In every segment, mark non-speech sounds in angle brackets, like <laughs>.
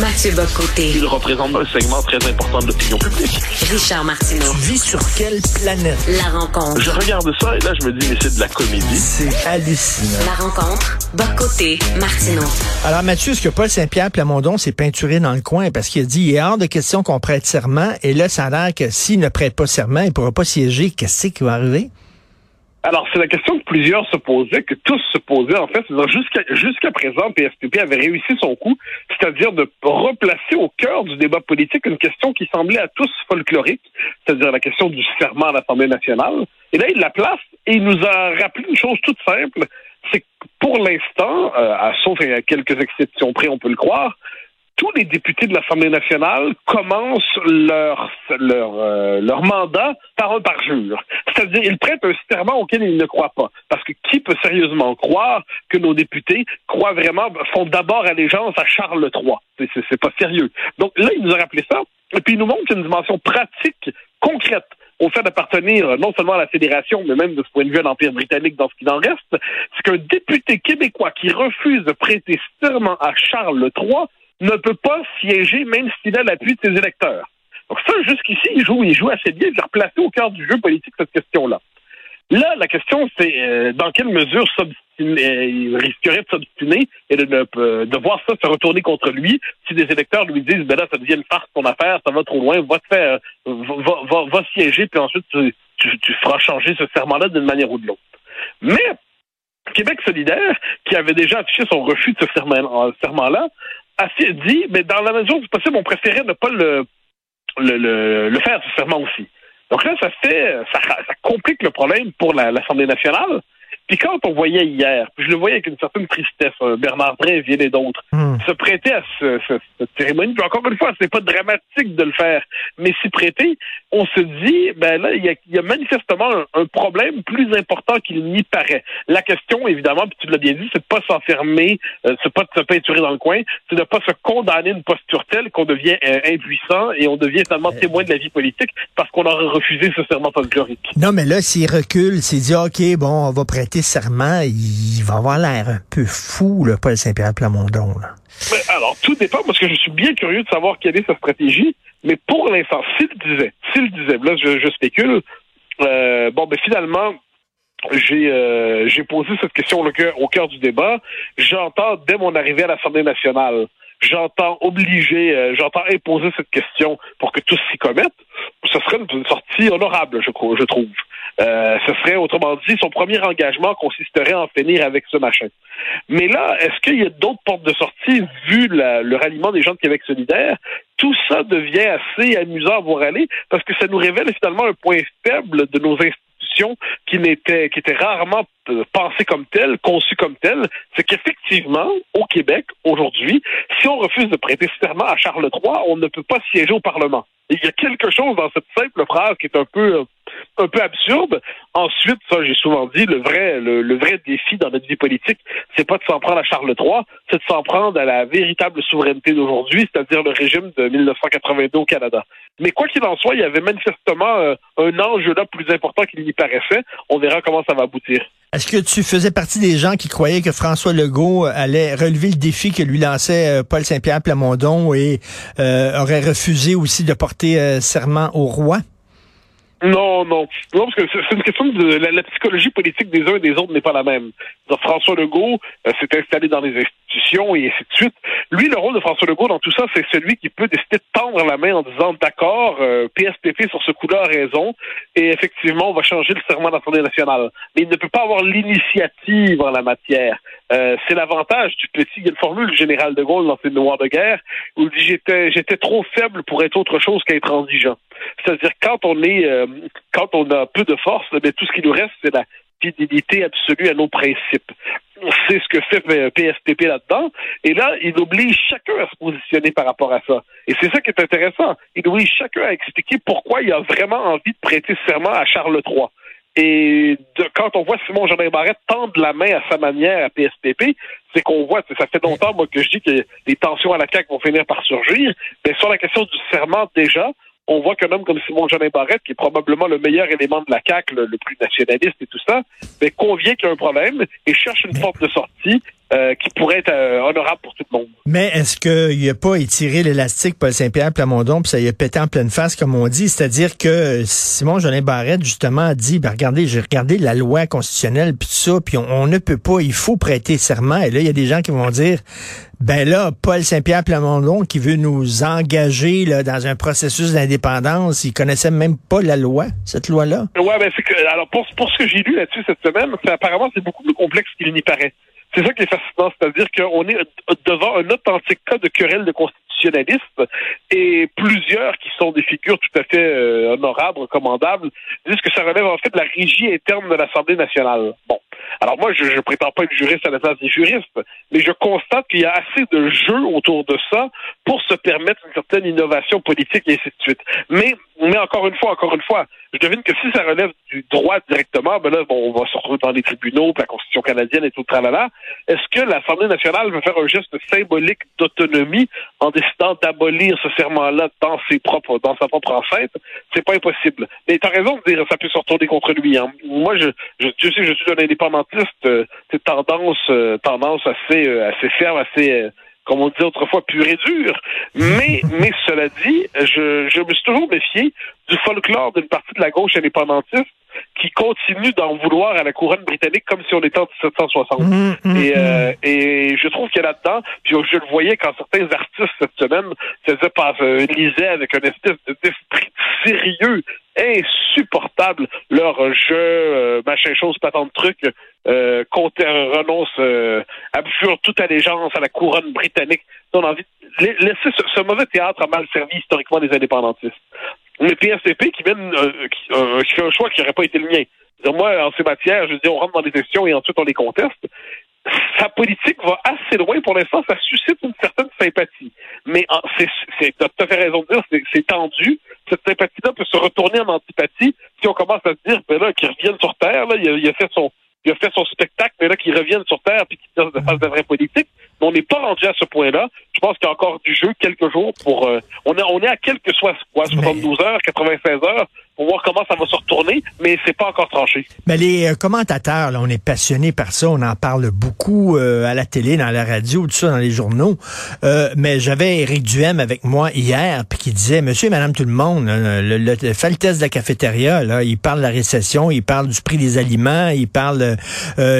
Mathieu Bocoté. Il représente un segment très important de l'opinion publique. Richard Martineau. Tu vis sur quelle planète? La rencontre. Je regarde ça et là, je me dis, mais c'est de la comédie. C'est hallucinant. La rencontre. Bocoté. Martineau. Alors, Mathieu, est-ce que Paul Saint-Pierre Plamondon s'est peinturé dans le coin? Parce qu'il a dit, il est hors de question qu'on prête serment. Et là, ça a l'air que s'il ne prête pas serment, il ne pourra pas siéger. Qu'est-ce qui va arriver? Alors, c'est la question que plusieurs se posaient, que tous se posaient, en fait. Jusqu'à jusqu'à présent, PSPP avait réussi son coup, c'est-à-dire de replacer au cœur du débat politique une question qui semblait à tous folklorique, c'est-à-dire la question du serment à l'Assemblée nationale. Et là, il la place et il nous a rappelé une chose toute simple, c'est que pour l'instant, euh, à, sauf à quelques exceptions près, on peut le croire, tous les députés de l'Assemblée nationale commencent leur leur euh, leur mandat par un parjure. C'est-à-dire ils prêtent un serment auquel ils ne croient pas. Parce que qui peut sérieusement croire que nos députés croient vraiment font d'abord allégeance à Charles III C'est pas sérieux. Donc là il nous a rappelé ça et puis il nous montre une dimension pratique concrète au fait d'appartenir non seulement à la fédération, mais même de ce point de vue à l'Empire britannique dans ce qu'il en reste, c'est qu'un député québécois qui refuse de prêter serment à Charles III ne peut pas siéger même s'il a l'appui de ses électeurs. Donc ça, jusqu'ici, il joue, il joue assez bien. Il a replacé au cœur du jeu politique cette question-là. Là, la question, c'est euh, dans quelle mesure euh, il risquerait de s'obstiner et de, de, de, voir ça se retourner contre lui si des électeurs lui disent ben là, ça devient une farce ton affaire, ça va trop loin, va te faire va, va, siéger, puis ensuite tu, tu, tu feras changer ce serment-là d'une manière ou de l'autre. Mais Québec solidaire, qui avait déjà affiché son refus de ce serment-là, a dit, mais dans la mesure du possible, on préférait ne pas le, le, le, faire, ce serment aussi. Donc là, ça fait, ça, ça complique le problème pour l'Assemblée nationale. Puis quand on voyait hier, je le voyais avec une certaine tristesse, euh, Bernard Bréville et d'autres, hmm. se prêter à ce, cette cérémonie. Puis encore une fois, c'est pas dramatique de le faire, mais s'y prêter, on se dit, ben là, il y a, manifestement un, problème plus important qu'il n'y paraît. La question, évidemment, puis tu l'as bien dit, c'est de pas s'enfermer, euh, c'est pas de se peinturer dans le coin, c'est de pas se condamner une posture telle qu'on devient euh, impuissant et on devient tellement témoin de la vie politique parce qu'on aurait refusé ce serment folklorique. Non, mais là, s'il recule, s'il dit, OK, bon, on va prêter serment, il va avoir l'air un peu fou, le Paul Saint-Pierre Plamondon. alors, tout dépend, parce que je suis bien curieux de savoir quelle est sa stratégie, mais pour l'instant, s'il disait, s'il disait, là, je, spécule, euh, bon, ben finalement, j'ai euh, posé cette question au cœur du débat. J'entends dès mon arrivée à l'Assemblée nationale, j'entends obliger, euh, j'entends imposer cette question pour que tous s'y commettent. Ce serait une sortie honorable, je, je trouve. Euh, ce serait, autrement dit, son premier engagement consisterait à en finir avec ce machin. Mais là, est-ce qu'il y a d'autres portes de sortie vu le ralliement des gens de Québec solidaire? Tout ça devient assez amusant à voir aller parce que ça nous révèle finalement un point faible de nos institutions qui n'étaient qui étaient rarement euh, pensées comme telles, conçues comme telles, c'est qu'effectivement, au Québec, aujourd'hui, si on refuse de prêter serment à Charles III, on ne peut pas siéger au Parlement. il y a quelque chose dans cette simple phrase qui est un peu euh, un peu absurde. Ensuite, ça, j'ai souvent dit, le vrai, le, vrai défi dans notre vie politique, c'est pas de s'en prendre à Charles III, c'est de s'en prendre à la véritable souveraineté d'aujourd'hui, c'est-à-dire le régime de 1982 au Canada. Mais quoi qu'il en soit, il y avait manifestement euh, un enjeu là plus important qu'il n'y paraissait. On verra comment ça va aboutir. Est-ce que tu faisais partie des gens qui croyaient que François Legault allait relever le défi que lui lançait euh, Paul Saint-Pierre Plamondon et euh, aurait refusé aussi de porter serment au roi? Non, non. Non, parce que c'est une question de la, psychologie politique des uns et des autres n'est pas la même. François Legault euh, s'est installé dans les institutions et ainsi de suite. Lui, le rôle de François Legault dans tout ça, c'est celui qui peut décider de tendre la main en disant d'accord, euh, PSPP sur ce coup-là a raison, et effectivement, on va changer le serment de l'Assemblée nationale. Mais il ne peut pas avoir l'initiative en la matière. Euh, c'est l'avantage du petit. Il y a une formule du général de Gaulle dans ses mémoires de guerre où il dit j'étais j'étais trop faible pour être autre chose qu'être indigent. C'est-à-dire quand on est euh, quand on a peu de force, mais tout ce qui nous reste, c'est la fidélité absolue à nos principes. C'est ce que fait PSPP là-dedans. Et là, il oblige chacun à se positionner par rapport à ça. Et c'est ça qui est intéressant. Il oblige chacun à expliquer pourquoi il a vraiment envie de prêter serment à Charles III. Et quand on voit Simon Jardin Barrette tendre la main à sa manière à PSPP, c'est qu'on voit, ça fait longtemps moi que je dis que les tensions à la CAQ vont finir par surgir. Mais sur la question du serment déjà, on voit qu'un homme comme Simon Jardin Barrette, qui est probablement le meilleur élément de la CAQ, le, plus nationaliste et tout ça, mais convient qu'il y a un problème et cherche une porte de sortie euh, qui pourrait être euh, honorable pour tout le monde. Mais est-ce qu'il n'a pas étiré l'élastique Paul Saint-Pierre Plamondon puis ça y a pété en pleine face comme on dit, c'est-à-dire que Simon Jolin Barrette justement a dit ben regardez, j'ai regardé la loi constitutionnelle puis tout ça puis on, on, ne peut pas, il faut prêter serment et là il y a des gens qui vont dire ben là, Paul Saint-Pierre Plamondon qui veut nous engager là, dans un processus d'indépendance, il connaissait même pas la loi, cette loi-là. Ouais, ben c'est que alors pour, pour ce que j'ai lu là-dessus cette semaine, apparemment c'est beaucoup plus complexe qu'il n'y paraît. C'est ça qui est fascinant, c'est-à-dire qu'on est devant un authentique cas de querelle de constitutionnalistes et plusieurs qui sont des figures tout à fait euh, honorables, recommandables, disent que ça relève en fait de la régie interne de l'Assemblée nationale. Bon. Alors moi, je ne prétends pas être juriste à la place des juristes, mais je constate qu'il y a assez de jeux autour de ça pour se permettre une certaine innovation politique et ainsi de suite. Mais, mais encore une fois, encore une fois, je devine que si ça relève du droit directement, ben là, bon, on va se retrouver dans les tribunaux, puis la Constitution canadienne et tout tralala. Est-ce que l'Assemblée nationale va faire un geste symbolique d'autonomie en décidant d'abolir ce serment-là dans ses propres, dans sa propre enceinte? C'est pas impossible. Mais t'as raison de dire ça peut se retourner contre lui. Hein. Moi, je, je, tu sais, je suis un indépendantiste, euh, tendance, euh, tendance assez, euh, assez ferme, assez euh, comme on disait autrefois, pur et dur. Mais, <laughs> mais cela dit, je, je me suis toujours méfié du folklore d'une partie de la gauche indépendantiste qui continue d'en vouloir à la couronne britannique comme si on était en 1760. Mmh, mmh, et, euh, et je trouve qu'il y a là-dedans, puis je le voyais quand certains artistes cette semaine faisaient pas, euh, lisaient avec un espèce d'esprit sérieux insupportable leur jeu, euh, machin chose, pas tant de trucs, euh, renonce, euh, abjure toute allégeance à la couronne britannique. On a envie de laisser ce, mauvais théâtre a mal servi historiquement des indépendantistes. Mais PSDP qui mène euh, qui, euh, un choix qui n'aurait pas été le mien. Moi, en ces matières, je dis, on rentre dans des questions et ensuite on les conteste. Sa politique va assez loin. Pour l'instant, ça suscite une certaine sympathie. Mais c'est, tout à fait raison de dire, c'est, tendu. Cette sympathie-là peut se retourner en antipathie si on commence à se dire, ben là, qu'il revienne sur Terre, là, il a fait son, il a fait son spectacle, mais là, qu'il revienne sur Terre puis qu'il fasse de, de vraie politique. Mais on n'est pas rendu à ce point-là. Je pense qu'il y a encore du jeu quelques jours pour. Euh, on, est, on est à quelques soit quoi, 72 heures, 96 heures pour voir comment ça va se retourner, mais c'est pas encore tranché. Mais les euh, commentateurs, là, on est passionnés par ça, on en parle beaucoup euh, à la télé, dans la radio, tout ça, dans les journaux. Euh, mais j'avais Éric Duhem avec moi hier, puis qui disait, Monsieur et Madame tout le monde, le, le, le, fait le test de la cafétéria, là, il parle de la récession, il parle du prix des aliments, il parle euh,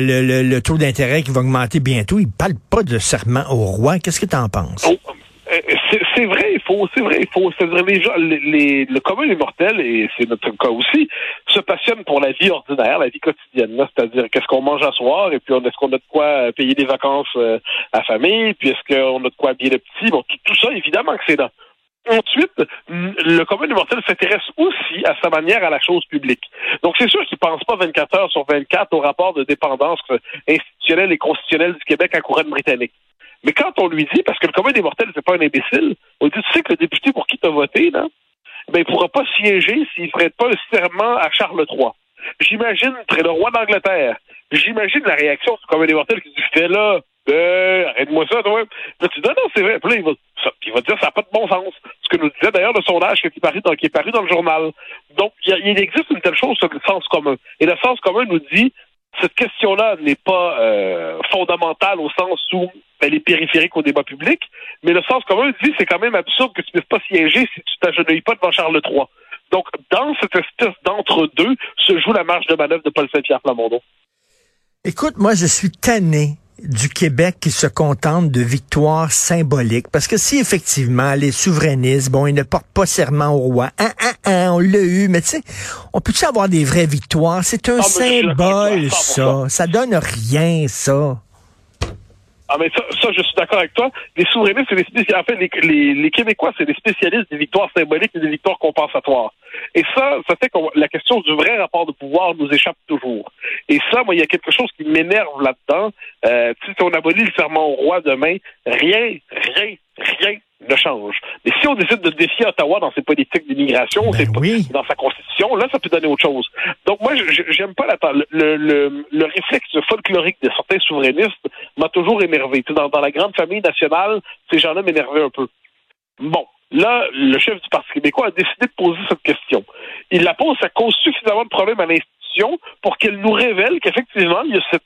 le, le, le, taux d'intérêt qui va augmenter bientôt. Il parle pas de serment au roi. Qu'est-ce que tu en penses? Oh c'est vrai, il faut, c'est vrai, il faut. C'est-à-dire les gens, les, les, le commun des mortels, et c'est notre cas aussi, se passionne pour la vie ordinaire, la vie quotidienne. C'est-à-dire qu'est-ce qu'on mange à soir, et puis est-ce qu'on a de quoi payer des vacances euh, à famille, puis est-ce qu'on a de quoi habiller le petit. Bon, tout, tout ça, évidemment que c'est là. Ensuite, le commun des mortels s'intéresse aussi à sa manière à la chose publique. Donc, c'est sûr qu'il ne pense pas 24 heures sur 24 au rapport de dépendance institutionnelle et constitutionnelle du Québec à couronne britannique. Mais quand on lui dit, parce que le commun des mortels, c'est pas un imbécile, on dit, tu sais que le député pour qui tu as voté, là, ben, il pourra pas siéger s'il ferait pas un serment à Charles III. J'imagine, le roi d'Angleterre, j'imagine la réaction du commun des mortels qui dit, fais là, euh, arrête-moi ça, toi. Là, tu dis, non, non, c'est vrai. Puis là, il va, ça, il va dire, ça n'a pas de bon sens. Ce que nous disait d'ailleurs le sondage qui est paru dans, le journal. Donc, il, existe une telle chose, le sens commun. Et le sens commun nous dit, cette question-là n'est pas euh, fondamentale au sens où elle est périphérique au débat public, mais le sens commun dit c'est quand même absurde que tu ne puisses pas siéger si tu t'agenouilles pas devant Charles III. Donc, dans cette espèce d'entre-deux se joue la marge de manœuvre de Paul Saint-Pierre Plamondon. Écoute, moi, je suis tanné du Québec qui se contente de victoires symboliques. Parce que si effectivement les souverainistes, bon, ils ne portent pas serment au roi, hein, hein, hein, on l'a eu, mais tu sais, on peut-tu avoir des vraies victoires? C'est un ah, symbole, ça. Ça donne rien, ça. Ah, mais ça, ça je suis d'accord avec toi. Les souverainistes, c'est des spécialistes. En fait, les, les, les Québécois, c'est des spécialistes des victoires symboliques et des victoires compensatoires. Et ça, ça fait que la question du vrai rapport de pouvoir nous échappe toujours. Et ça, moi, il y a quelque chose qui m'énerve là-dedans. Euh, si on abolit le serment au roi demain, rien, rien, rien ne change. Mais si on décide de défier Ottawa dans ses politiques d'immigration, ben oui. dans sa constitution, là, ça peut donner autre chose. Donc moi, j'aime pas la le, le, le, réflexe folklorique de certains souverainistes m'a toujours énervé. Dans, la grande famille nationale, ces gens-là m'énervaient un peu. Bon, là, le chef du Parti québécois a décidé de poser cette question. Il la pose, ça cause suffisamment de problèmes à l'institution pour qu'elle nous révèle qu'effectivement, il y a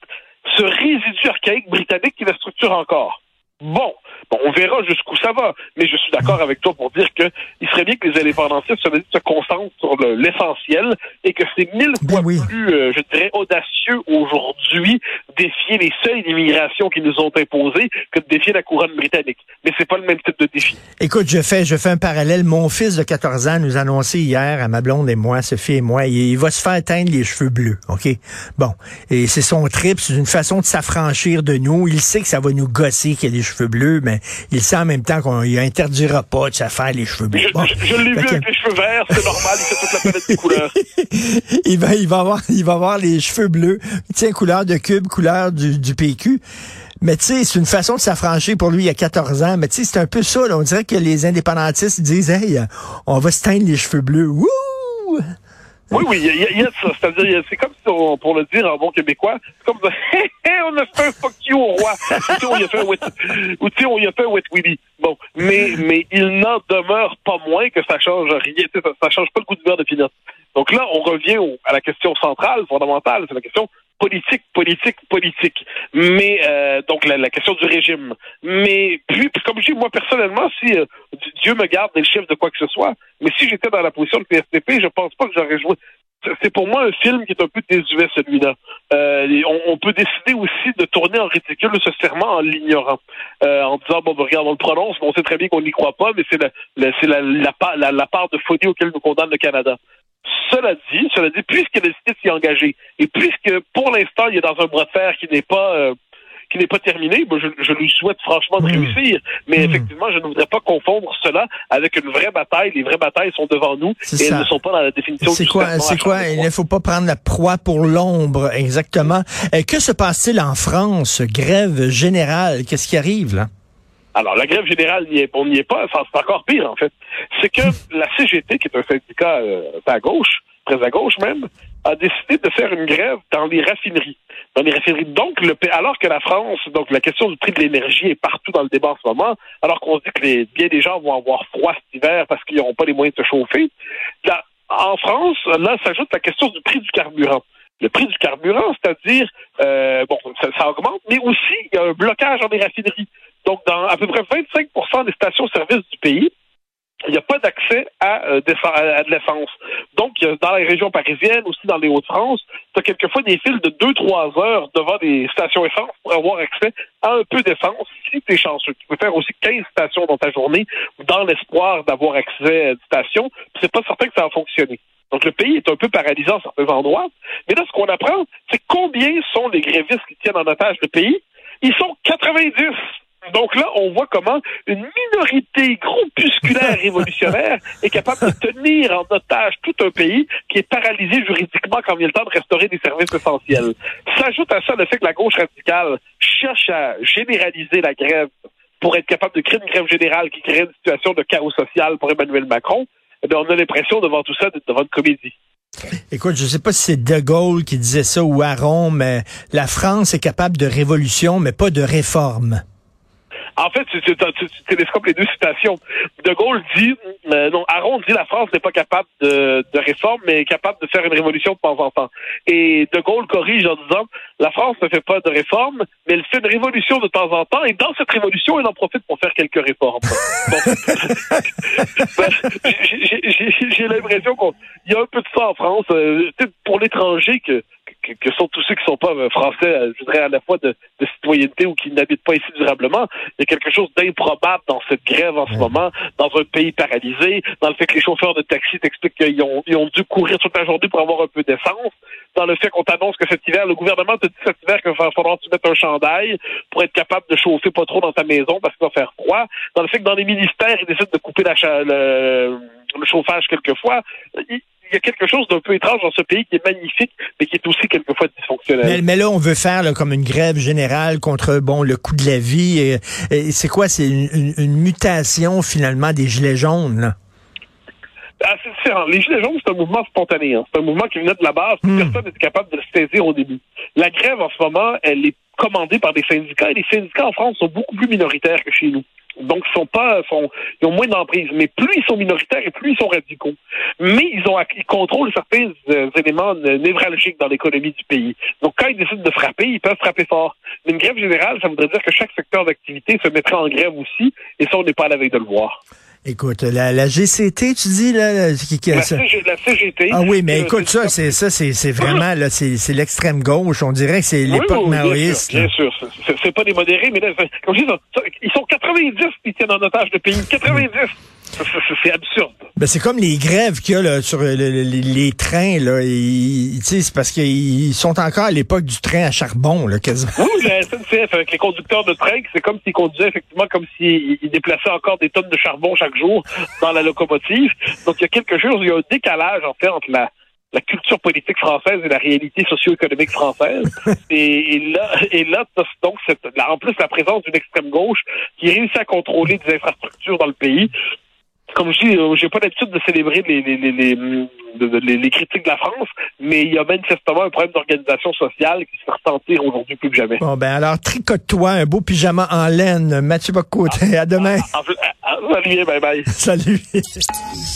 ce résidu archaïque britannique qui va se fermeture encore. Bon, bon, on verra jusqu'où ça va, mais je suis d'accord avec toi pour dire que il serait bien que les indépendantistes se, se concentrent sur le- l'essentiel et que c'est mille Ben fois oui. plus, euh, je dirais, audacieux aujourd'hui défier les seuils d'immigration qui nous ont imposés que de défier la couronne britannique. Mais c'est pas le même type de défi. Écoute, je fais, je fais un parallèle. Mon fils de 14 ans nous a annoncé hier à ma blonde et moi, Sophie et moi, il, va se faire teindre les cheveux bleus, OK? Bon. Et c'est son trip, c'est une façon de s'affranchir de nous. Il sait que ça va nous gosser qu'il y a des cheveux bleus, mais il sait en même temps qu'on il interdira pas de se faire les cheveux bleus. Je, Bon. je- je l'ai vu que- avec les cheveux verts, c'est normal, il fait toute la palette des couleurs. <laughs> il va, il va avoir, il va avoir les cheveux bleus. Tiens, couleur de cube, couleur du, PQ. Mais tu sais, c'est une façon de s'affranchir pour lui il y a 14 ans. Mais tu sais, c'est un peu ça. On dirait que les indépendantistes disent, hey, euh, on va se teindre les cheveux bleus. Wouh! Oui, oui, il y, a- ça. C'est-à-dire, c'est comme si, on, pour le dire en bon québécois, c'est comme ça, <laughs> on a fait un fuck you au roi. Ou tu sais, on y a fait un wet, willy. Bon, mais, mais il n'en demeure pas moins que ça change rien. Ça, ça change pas le goût du beurre de pinot. Donc là, on revient à la question centrale, fondamentale, c'est la question politique, politique, politique. Mais euh, donc la, la question du régime. Mais puis, puis comme je dis, moi personnellement, si euh, Dieu me garde des chefs de quoi que ce soit, mais si j'étais dans la position de PSDP, je pense pas que j'aurais joué. C'est- pour moi un film qui est un peu désuet, celui-là. Euh, on, on peut décider aussi de tourner en ridicule ce serment en l'ignorant. Euh, en disant, bon, ben, regarde, on le prononce, mais on sait très bien qu'on n'y croit pas, mais c'est la, la- la, la- la part de folie auquel nous condamne le Canada. Cela dit, cela dit, puisqu'il a décidé de s'y engager, et puisque pour l'instant, il est dans un bras de fer qui n'est pas euh, qui n'est pas terminé, ben, je, je lui souhaite franchement de réussir. Mais Mm. effectivement, je ne voudrais pas confondre cela avec une vraie bataille. Les vraies batailles sont devant nous et ça. elles ne sont pas dans la définition C'est du quoi, c'est quoi? Il ne faut pas prendre la proie pour l'ombre, exactement. Euh, que se passe-t-il en France? Grève générale. Qu'est-ce qui arrive, là? Alors, la grève générale, n'y est- on n'y est pas. Enfin, c'est encore pire, en fait. C'est que <laughs> la CGT, qui est un syndicat euh, à gauche, très à gauche même, a décidé de faire une grève dans les raffineries. Dans les raffineries. Donc, le, alors que la France, donc la question du prix de l'énergie est partout dans le débat en ce moment, alors qu'on se dit que les, bien des gens vont avoir froid cet hiver parce qu'ils n'auront pas les moyens de se chauffer, là, en France, là, s'ajoute la question du prix du carburant. Le prix du carburant, c'est-à-dire, euh, bon, ça, ça augmente, mais aussi, il y a un blocage dans les raffineries. Donc, dans à peu près 25% des stations-service du pays, il n'y a pas d'accès à, euh, à de l'essence. Donc, dans les régions parisiennes, aussi dans les Hauts-de-France, tu as quelquefois des files de 2-3 heures devant des stations essence pour avoir accès à un peu d'essence si tu es chanceux. Tu peux faire aussi 15 stations dans ta journée dans l'espoir d'avoir accès à une station. C'est pas certain que ça va fonctionner. Donc, le pays est un peu paralysé en certains endroits. Mais là, ce qu'on apprend, c'est combien sont les grévistes qui tiennent en otage le pays? Ils sont 90. Donc là, on voit comment une minorité groupusculaire <laughs> révolutionnaire est capable de tenir en otage tout un pays qui est paralysé juridiquement quand vient le temps de restaurer des services essentiels. S'ajoute à ça le fait que la gauche radicale cherche à généraliser la grève pour être capable de créer une grève générale qui crée une situation de chaos social pour Emmanuel Macron. Eh bien, on a l'impression devant tout ça d'être devant une comédie. Écoute, je sais pas si c'est De Gaulle qui disait ça ou Aron, mais la France est capable de révolution, mais pas de réforme. En fait, tu, tu, tu- tu télescopes les deux citations. De Gaulle dit, euh, non, Aron dit la France n'est pas capable de, de réforme, mais est capable de faire une révolution de temps en temps. Et De Gaulle corrige en disant, la France ne fait pas de réforme, mais elle fait une révolution de temps en temps, et dans cette révolution, elle en profite pour faire quelques réformes. Bon. <laughs> Ben, j'ai- l'impression qu'il y a un peu de ça en France. Euh, pour l'étranger que, que, que sont tous ceux qui sont pas euh, français, euh, je dirais à la fois de, de citoyenneté ou qui n'habitent pas ici durablement, il y a quelque chose d'improbable dans cette grève en ce moment, dans un pays paralysé, dans le fait que les chauffeurs de taxi t'expliquent qu'ils ont, ils ont dû courir toute la journée pour avoir un peu d'essence, dans le fait qu'on t'annonce que cet hiver, le gouvernement te dit cet hiver qu'il va falloir que tu mettes un chandail pour être capable de chauffer pas trop dans ta maison parce qu'il va faire froid, dans le fait que dans les ministères, ils décident de couper la cha- le, le chauffage quelquefois. Il, il y a quelque chose d'un peu étrange dans ce pays qui est magnifique, mais qui est aussi quelquefois dysfonctionnel. Mais, mais là, on veut faire là, comme une grève générale contre bon le coût de la vie. Et, et c'est quoi? C'est une, une- une mutation finalement des gilets jaunes. Là? Ah, c'est différent. Les Gilets jaunes, c'est un mouvement spontané. hein. C'est un mouvement qui venait de la base. Hmm. Personne n'était capable de le saisir au début. La grève, en ce moment, elle est commandée par des syndicats et les syndicats en France sont beaucoup plus minoritaires que chez nous. Donc, ils sont pas, sont, ils ont moins d'emprise. Mais plus ils sont minoritaires et plus ils sont radicaux. Mais ils ont, ils contrôlent certains euh, éléments névralgiques dans l'économie du pays. Donc, quand ils décident de frapper, ils peuvent frapper fort. Mais une grève générale, ça voudrait dire que chaque secteur d'activité se mettrait en grève aussi. Et ça, on n'est pas à la veille de le voir. Écoute, la, la GCT, tu dis là, qui, qui, la, CG, la, CGT. Ah oui, mais écoute ça, c'est ça, c'est c'est vraiment là, c'est l'extrême gauche. On dirait que c'est l'époque oui, maoïste. Bien sûr, bien sûr. c'est pas des modérés, mais là, comme je dis, ils sont 90 qui tiennent en otage le pays. 90. C'est absurde. Ben c'est comme les grèves qu'il y a là, sur le, le, les, trains. Là, c'est parce qu'ils sont encore à l'époque du train à charbon, là, quasiment. Oui, la SNCF, avec les conducteurs de train, c'est comme s'ils conduisaient effectivement comme s'ils déplaçaient encore des tonnes de charbon chaque jour dans la locomotive. Donc, il y a quelque chose, il y a un décalage, en fait, entre la, la culture politique française et la réalité socio-économique française. <laughs> et, là, et là, donc, en plus, la présence d'une extrême gauche qui réussit à contrôler des infrastructures dans le pays comme je dis, euh, j'ai pas l'habitude de célébrer les, les, les, les, les, critiques de la France, mais il y a manifestement un problème d'organisation sociale qui se fait ressentir aujourd'hui plus que jamais. Bon, ben alors, tricote-toi un beau pyjama en laine, Mathieu Bocoté. À demain. salut, bye bye. <laughs> Salut.